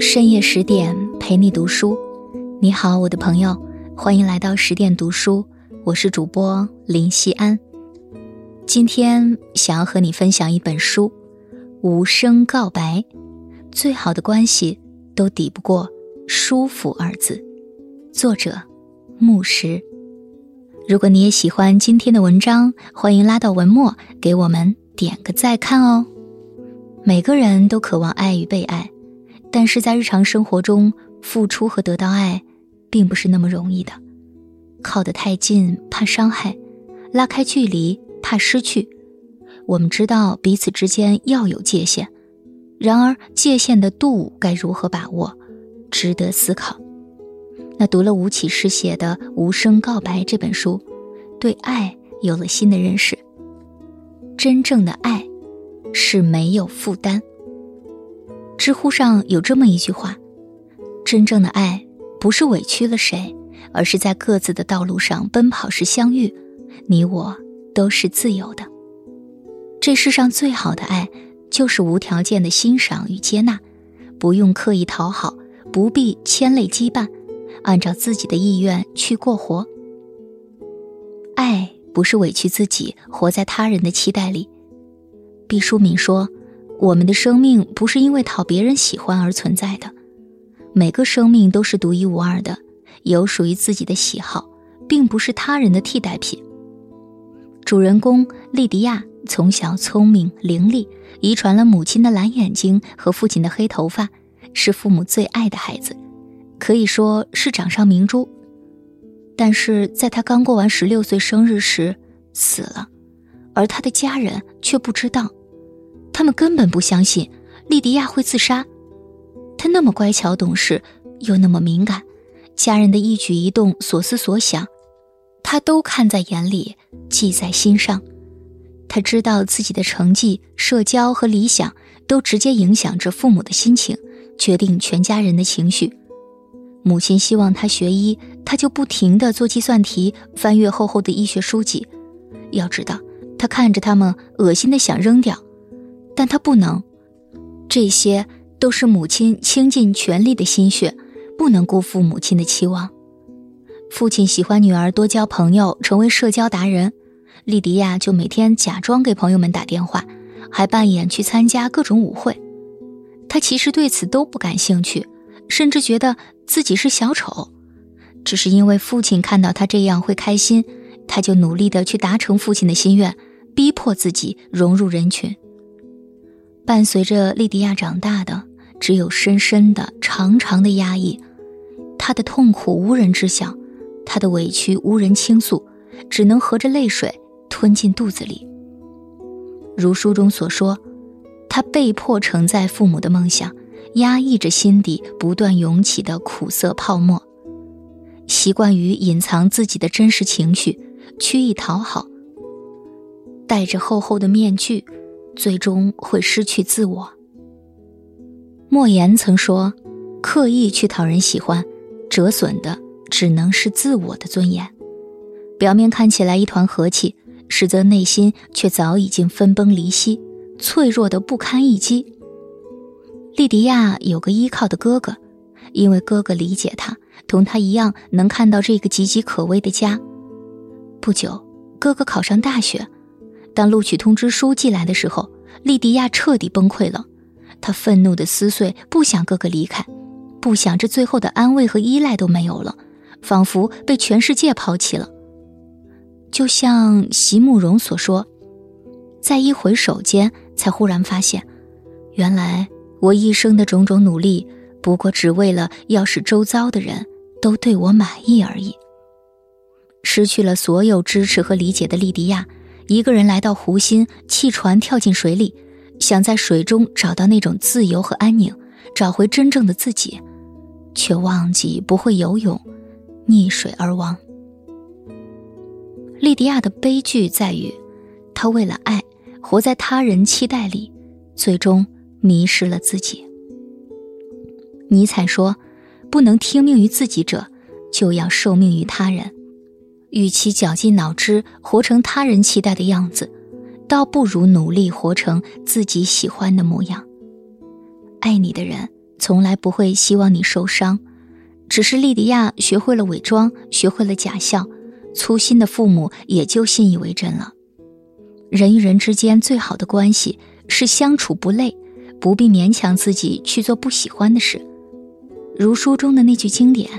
深夜十点陪你读书，你好，我的朋友，欢迎来到十点读书，我是主播林夕安。今天想要和你分享一本书《无声告白》，最好的关系都抵不过舒服二字。作者：牧石。如果你也喜欢今天的文章，欢迎拉到文末给我们点个再看哦。每个人都渴望爱与被爱，但是在日常生活中，付出和得到爱，并不是那么容易的。靠得太近怕伤害，拉开距离怕失去。我们知道彼此之间要有界限，然而界限的度该如何把握，值得思考。那读了吴启诗写的《无声告白》这本书，对爱有了新的认识。真正的爱。是没有负担。知乎上有这么一句话：“真正的爱不是委屈了谁，而是在各自的道路上奔跑时相遇，你我都是自由的。”这世上最好的爱，就是无条件的欣赏与接纳，不用刻意讨好，不必牵累羁绊，按照自己的意愿去过活。爱不是委屈自己，活在他人的期待里。毕淑敏说：“我们的生命不是因为讨别人喜欢而存在的，每个生命都是独一无二的，有属于自己的喜好，并不是他人的替代品。”主人公莉迪亚从小聪明伶俐，遗传了母亲的蓝眼睛和父亲的黑头发，是父母最爱的孩子，可以说是掌上明珠。但是在他刚过完十六岁生日时，死了，而他的家人却不知道。他们根本不相信莉迪亚会自杀，她那么乖巧懂事，又那么敏感，家人的一举一动、所思所想，她都看在眼里，记在心上。他知道自己的成绩、社交和理想都直接影响着父母的心情，决定全家人的情绪。母亲希望他学医，他就不停地做计算题，翻阅厚厚的医学书籍。要知道，他看着他们，恶心的想扔掉。但他不能，这些都是母亲倾尽全力的心血，不能辜负母亲的期望。父亲喜欢女儿多交朋友，成为社交达人，莉迪亚就每天假装给朋友们打电话，还扮演去参加各种舞会。她其实对此都不感兴趣，甚至觉得自己是小丑。只是因为父亲看到她这样会开心，她就努力的去达成父亲的心愿，逼迫自己融入人群。伴随着莉迪亚长大的，只有深深的、长长的压抑。她的痛苦无人知晓，她的委屈无人倾诉，只能合着泪水吞进肚子里。如书中所说，她被迫承载父母的梦想，压抑着心底不断涌起的苦涩泡沫，习惯于隐藏自己的真实情绪，曲意讨好，戴着厚厚的面具。最终会失去自我。莫言曾说：“刻意去讨人喜欢，折损的只能是自我的尊严。表面看起来一团和气，实则内心却早已经分崩离析，脆弱的不堪一击。”莉迪亚有个依靠的哥哥，因为哥哥理解她，同她一样能看到这个岌岌可危的家。不久，哥哥考上大学。当录取通知书寄来的时候，莉迪亚彻底崩溃了。她愤怒的撕碎，不想哥哥离开，不想这最后的安慰和依赖都没有了，仿佛被全世界抛弃了。就像席慕容所说：“在一回首间，才忽然发现，原来我一生的种种努力，不过只为了要使周遭的人都对我满意而已。”失去了所有支持和理解的莉迪亚。一个人来到湖心，弃船跳进水里，想在水中找到那种自由和安宁，找回真正的自己，却忘记不会游泳，溺水而亡。莉迪亚的悲剧在于，她为了爱，活在他人期待里，最终迷失了自己。尼采说：“不能听命于自己者，就要受命于他人。”与其绞尽脑汁活成他人期待的样子，倒不如努力活成自己喜欢的模样。爱你的人从来不会希望你受伤，只是莉迪亚学会了伪装，学会了假笑，粗心的父母也就信以为真了。人与人之间最好的关系是相处不累，不必勉强自己去做不喜欢的事。如书中的那句经典：“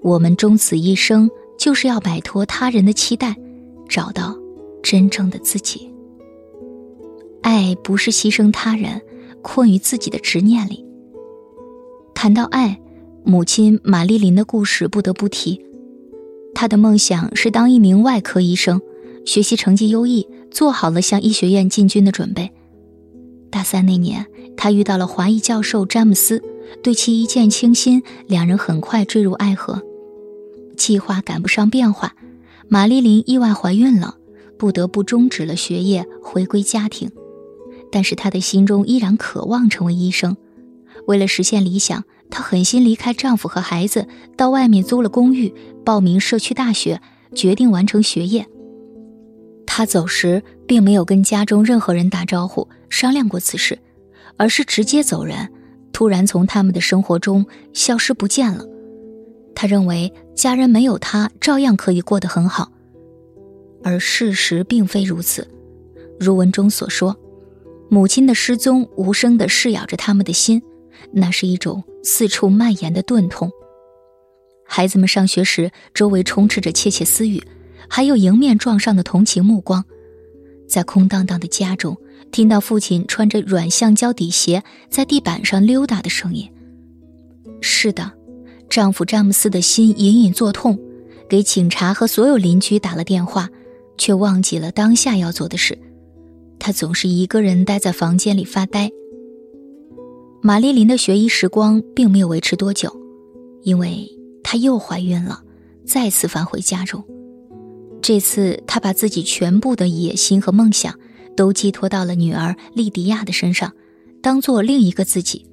我们终此一生，就是要摆脱他人的期待，找到真正的自己。”爱不是牺牲他人，困于自己的执念里。谈到爱，母亲玛丽琳的故事不得不提。她的梦想是当一名外科医生，学习成绩优异。做好了向医学院进军的准备。大三那年，她遇到了华裔教授詹姆斯，对其一见倾心，两人很快坠入爱河。计划赶不上变化，玛丽琳意外怀孕了，不得不终止了学业，回归家庭。但是她的心中依然渴望成为医生。为了实现理想，她狠心离开丈夫和孩子，到外面租了公寓，报名社区大学，决定完成学业。他走时并没有跟家中任何人打招呼商量过此事，而是直接走人，突然从他们的生活中消失不见了。他认为家人没有他照样可以过得很好，而事实并非如此。如文中所说，母亲的失踪无声地噬咬着他们的心，那是一种四处蔓延的钝痛。孩子们上学时，周围充斥着窃窃私语。还有迎面撞上的同情目光，在空荡荡的家中，听到父亲穿着软橡胶底鞋在地板上溜达的声音。是的，丈夫詹姆斯的心隐隐作痛，给警察和所有邻居打了电话，却忘记了当下要做的事。他总是一个人待在房间里发呆。玛丽琳的学医时光并没有维持多久，因为她又怀孕了，再次返回家中。这次，她把自己全部的野心和梦想都寄托到了女儿莉迪亚的身上，当做另一个自己。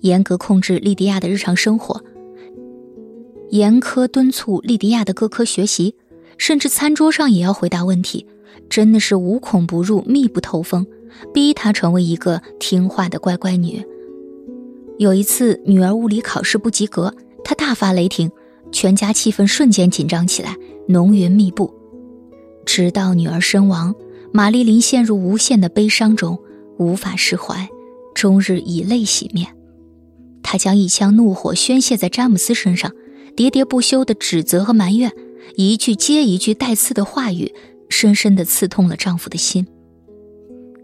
严格控制莉迪亚的日常生活，严苛敦促莉迪亚的各科学习，甚至餐桌上也要回答问题，真的是无孔不入、密不透风，逼她成为一个听话的乖乖女。有一次，女儿物理考试不及格，她大发雷霆，全家气氛瞬间紧张起来。浓云密布，直到女儿身亡，玛丽琳陷入无限的悲伤中，无法释怀，终日以泪洗面。她将一腔怒火宣泄在詹姆斯身上，喋喋不休的指责和埋怨，一句接一句带刺的话语，深深的刺痛了丈夫的心。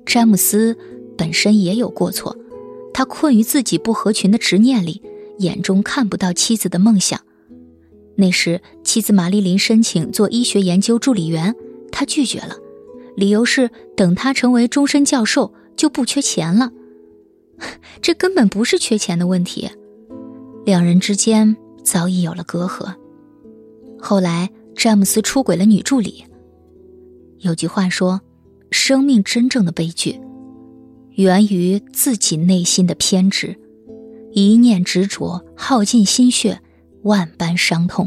詹姆斯本身也有过错，他困于自己不合群的执念里，眼中看不到妻子的梦想。那时，妻子玛丽琳申请做医学研究助理员，他拒绝了，理由是等他成为终身教授就不缺钱了。这根本不是缺钱的问题，两人之间早已有了隔阂。后来，詹姆斯出轨了女助理。有句话说：“生命真正的悲剧，源于自己内心的偏执，一念执着，耗尽心血。”万般伤痛。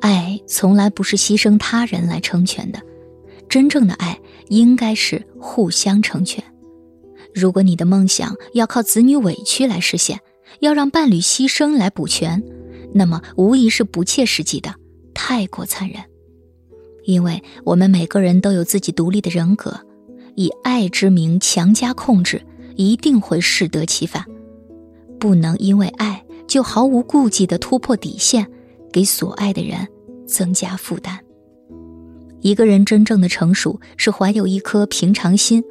爱从来不是牺牲他人来成全的，真正的爱应该是互相成全。如果你的梦想要靠子女委屈来实现，要让伴侣牺牲来补全，那么无疑是不切实际的，太过残忍。因为我们每个人都有自己独立的人格，以爱之名强加控制，一定会适得其反。不能因为爱。就毫无顾忌地突破底线，给所爱的人增加负担。一个人真正的成熟是怀有一颗平常心，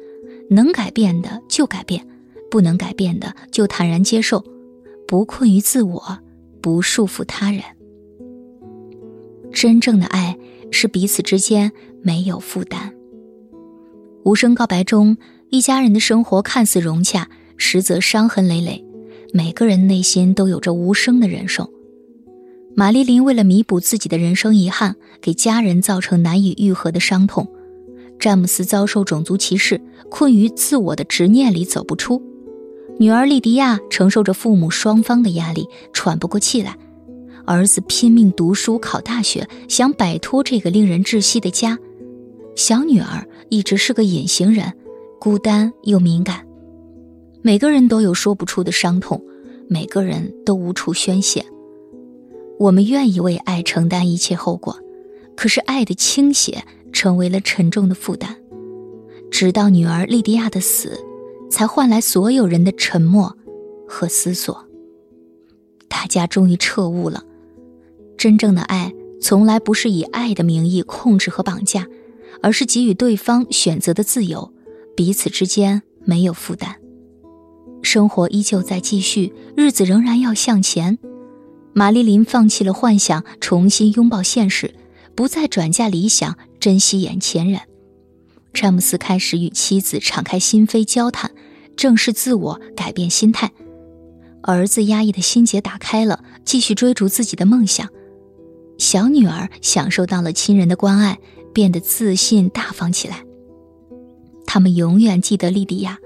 能改变的就改变，不能改变的就坦然接受，不困于自我，不束缚他人。真正的爱是彼此之间没有负担。无声告白中，一家人的生活看似融洽，实则伤痕累累。每个人内心都有着无声的忍受。玛丽琳为了弥补自己的人生遗憾，给家人造成难以愈合的伤痛；詹姆斯遭受种族歧视，困于自我的执念里走不出；女儿莉迪亚承受着父母双方的压力，喘不过气来；儿子拼命读书考大学，想摆脱这个令人窒息的家；小女儿一直是个隐形人，孤单又敏感。每个人都有说不出的伤痛，每个人都无处宣泄。我们愿意为爱承担一切后果，可是爱的倾斜成为了沉重的负担。直到女儿莉迪亚的死，才换来所有人的沉默和思索。大家终于彻悟了：真正的爱从来不是以爱的名义控制和绑架，而是给予对方选择的自由，彼此之间没有负担。生活依旧在继续，日子仍然要向前。玛丽琳放弃了幻想，重新拥抱现实，不再转嫁理想，珍惜眼前人。詹姆斯开始与妻子敞开心扉交谈，正视自我，改变心态。儿子压抑的心结打开了，继续追逐自己的梦想。小女儿享受到了亲人的关爱，变得自信大方起来。他们永远记得莉迪亚。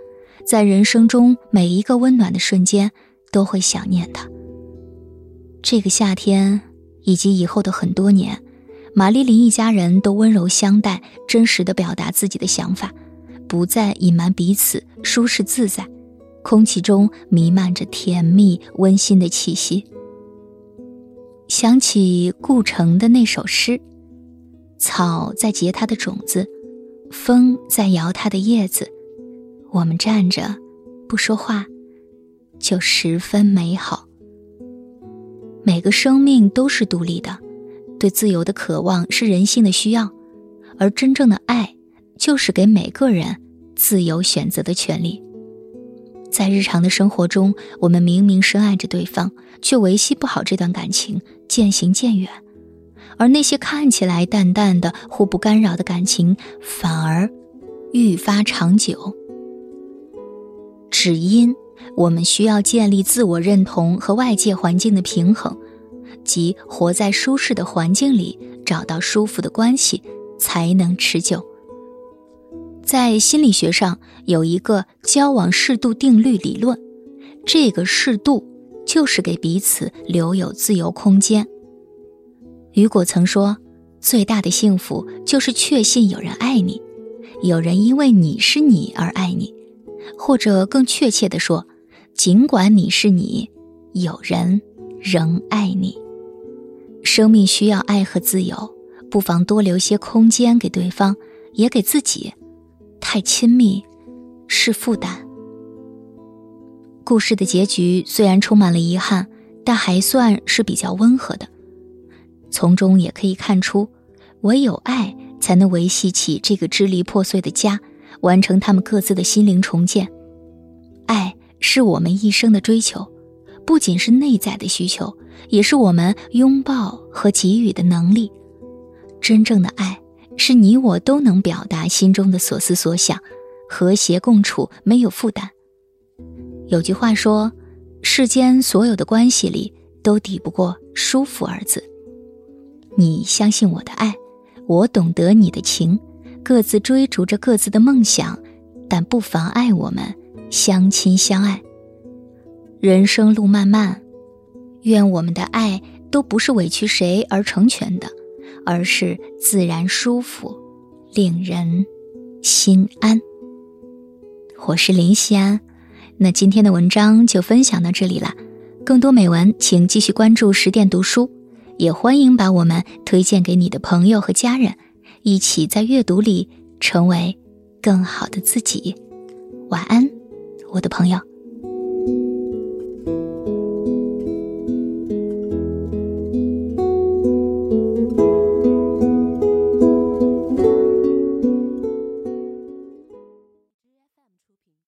在人生中每一个温暖的瞬间，都会想念他。这个夏天以及以后的很多年，玛丽琳一家人都温柔相待，真实的表达自己的想法，不再隐瞒彼此，舒适自在。空气中弥漫着甜蜜温馨的气息。想起顾城的那首诗：“草在结它的种子，风在摇它的叶子。”我们站着，不说话，就十分美好。每个生命都是独立的，对自由的渴望是人性的需要，而真正的爱，就是给每个人自由选择的权利。在日常的生活中，我们明明深爱着对方，却维系不好这段感情，渐行渐远，而那些看起来淡淡的、互不干扰的感情，反而愈发长久。只因我们需要建立自我认同和外界环境的平衡，即活在舒适的环境里，找到舒服的关系，才能持久。在心理学上有一个交往适度定律理论，这个适度就是给彼此留有自由空间。雨果曾说：“最大的幸福就是确信有人爱你，有人因为你是你而爱你。”或者更确切地说，尽管你是你，有人仍爱你。生命需要爱和自由，不妨多留些空间给对方，也给自己。太亲密是负担。故事的结局虽然充满了遗憾，但还算是比较温和的。从中也可以看出，唯有爱才能维系起这个支离破碎的家。完成他们各自的心灵重建，爱是我们一生的追求，不仅是内在的需求，也是我们拥抱和给予的能力。真正的爱是你我都能表达心中的所思所想，和谐共处，没有负担。有句话说，世间所有的关系里都抵不过舒服二字。你相信我的爱，我懂得你的情。各自追逐着各自的梦想，但不妨碍我们相亲相爱。人生路漫漫，愿我们的爱都不是委屈谁而成全的，而是自然舒服，令人心安。我是林夕安，那今天的文章就分享到这里了。更多美文，请继续关注十点读书，也欢迎把我们推荐给你的朋友和家人。一起在阅读里成为更好的自己。晚安，我的朋友。